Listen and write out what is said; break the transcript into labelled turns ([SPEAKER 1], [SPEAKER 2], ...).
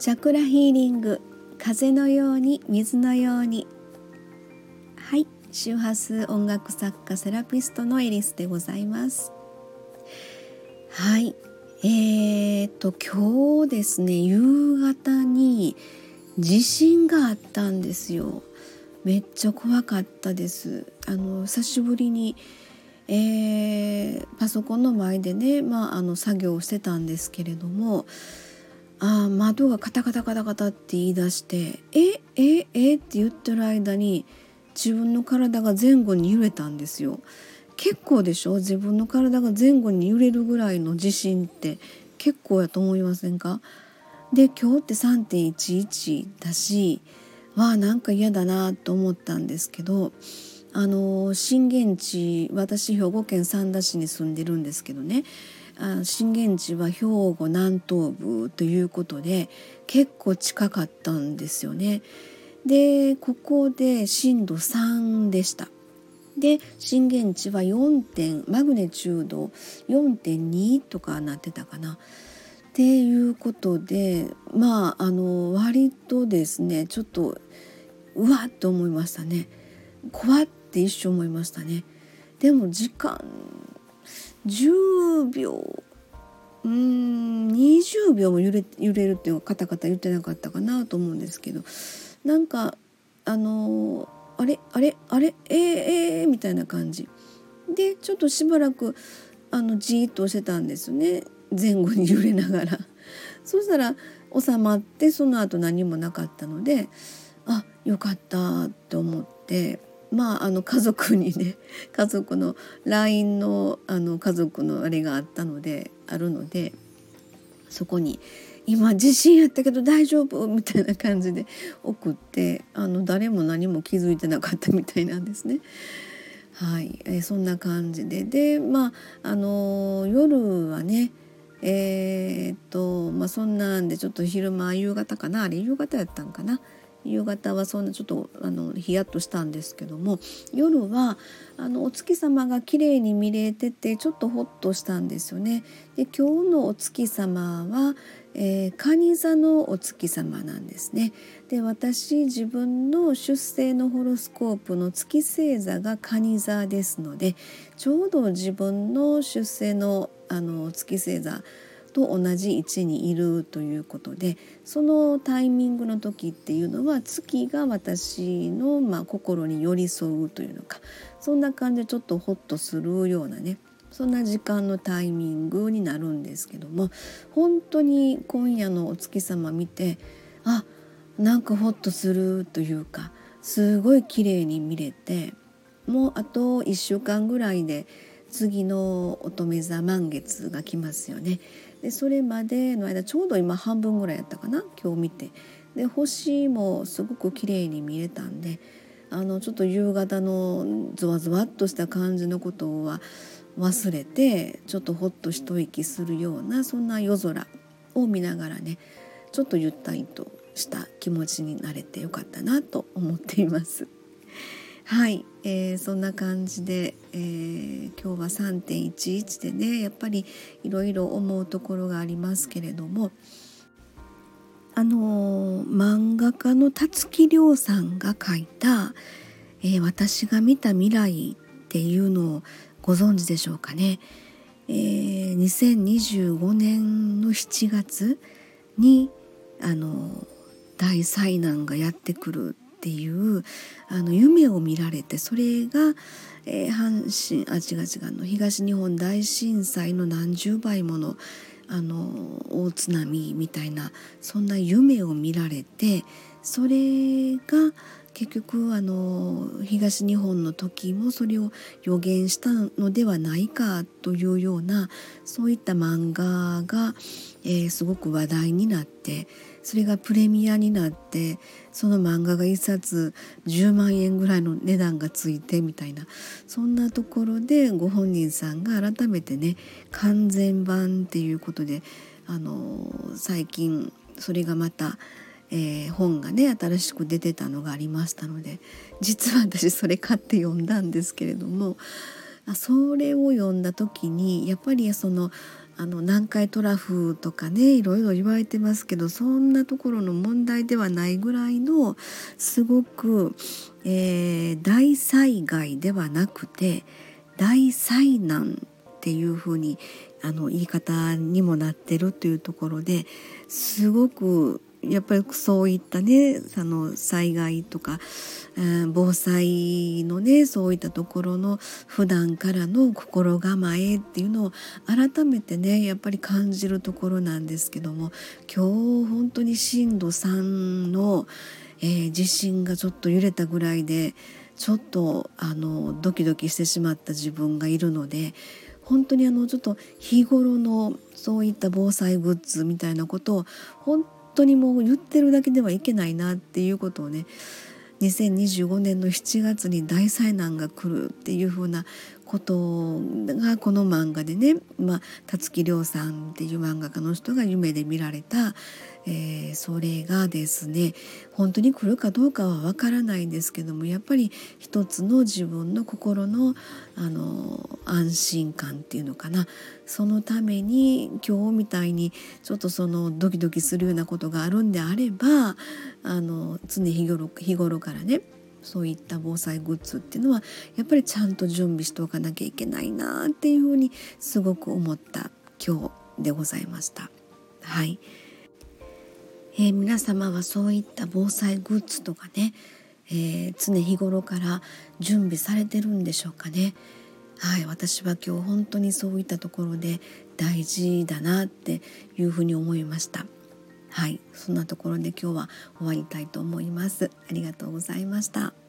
[SPEAKER 1] チャクラヒーリング風のように水のように。はい周波数音楽作家セラピストのエリスでございます。はいえーと今日ですね夕方に地震があったんですよ。めっちゃ怖かったです。あの久しぶりに、えー、パソコンの前でね、まあ、あの作業をしてたんですけれどもあ窓がカタカタカタカタって言い出して「えええって言ってる間に自分の体が前後に揺れたんですよ。結構でしょ？自分の体が前後に揺れるぐらいの地震って結構やと思いませんか？で今日って3.11だしわあなんか嫌だなと思ったんですけどあの震源地私兵庫県三田市に住んでるんですけどね。あ震源地は兵庫南東部ということで結構近かったんですよね。でここで震度3でした。で震源地は4点マグネチュード4.2とかなってたかな。っていうことでまああの割とですねちょっとうわっと思いましたね怖って一瞬思いましたねでも時間10秒うん20秒も揺れ揺れるっていうのはカタカタ言ってなかったかなと思うんですけど。なんかあのあれあれあれえー、えー、みたいな感じ。でちょっとしばらくあのじーっとしてたんですね。前後に揺れながら。そしたら収まってその後何もなかったのであよかったって思って。まああの家族にね 家族の LINE のあの家族のあれがあったのであるのでそこに「今地震やったけど大丈夫?」みたいな感じで送ってあの誰も何も気づいてなかったみたいなんですね。はい、えー、そんな感じででまああの夜はねえー、っとまあそんなんでちょっと昼間夕方かな？あれ夕方やったんかな？夕方はそんなちょっとあのヒヤッとしたんですけども夜はあのお月様が綺麗に見れててちょっとホッとしたんですよね。で今日のお月様は、えー、蟹座のお月様なんですね。で私自分の出生のホロスコープの月星座が蟹座ですのでちょうど自分の出生のあの月星座と同じ位置にいるということでそのタイミングの時っていうのは月が私の、まあ、心に寄り添うというのかそんな感じでちょっとホッとするようなねそんな時間のタイミングになるんですけども本当に今夜のお月様見てあなんかホッとするというかすごい綺麗に見れてもうあと1週間ぐらいで次の乙女座満月が来ますよね。でそれまでの間ちょうど今半分ぐらいやったかな？今日見てで星もすごく綺麗に見えたんであのちょっと夕方のゾワゾワっとした感じのことは忘れてちょっとほっと一息するようなそんな夜空を見ながらねちょっとゆったりとした気持ちになれてよかったなと思っています。はい、えー、そんな感じで、えー、今日は3.11でねやっぱりいろいろ思うところがありますけれどもあのー、漫画家の辰木亮さんが書いた、えー、私が見た未来」っていうのをご存知でしょうかね。えー、2025年の7月にあの大災難がやってくるっていうあの夢を見られてそれが、えー、阪神あ違う違うの東日本大震災の何十倍ものあの大津波みたいなそんな夢を見られてそれが結局あの東日本の時もそれを予言したのではないかというようなそういった漫画が、えー、すごく話題になってそれがプレミアになってその漫画が1冊10万円ぐらいの値段がついてみたいなそんなところでご本人さんが改めてね完全版っていうことであの最近それがまた、えー、本がね新しく出てたのがありましたので実は私それ買って読んだんですけれどもそれを読んだ時にやっぱりそのあの南海トラフとかねいろいろ言われてますけどそんなところの問題ではないぐらいのすごく、えー、大災害ではなくて大災難っていうふうにあの言い方にもなってるというところですごくやっぱりそういったねあの災害とか、えー、防災のねそういったところの普段からの心構えっていうのを改めてねやっぱり感じるところなんですけども今日本当に震度3の、えー、地震がちょっと揺れたぐらいでちょっとあのドキドキしてしまった自分がいるので本当にあのちょっと日頃のそういった防災グッズみたいなことを本当にもう言ってるだけではいけないなっていうことをね2025年の7月に大災難が来るっていうふうなことがこの漫画でね、まあ、辰木亮さんっていう漫画家の人が夢で見られた、えー、それがですね本当に来るかどうかはわからないんですけどもやっぱり一つの自分の心のあの安心感っていうのかなそのために今日みたいにちょっとそのドキドキするようなことがあるんであればあの常日頃日頃からねそういった防災グッズっていうのはやっぱりちゃんと準備しておかなきゃいけないなっていうふうにすごく思った今日でございました。はい、えー、皆様はそういった防災グッズとかね、えー、常日頃から準備されてるんでしょうかね。はい、私は今日本当にそういったところで大事だなっていうふうに思いました。はい、そんなところで今日は終わりたいと思います。ありがとうございました。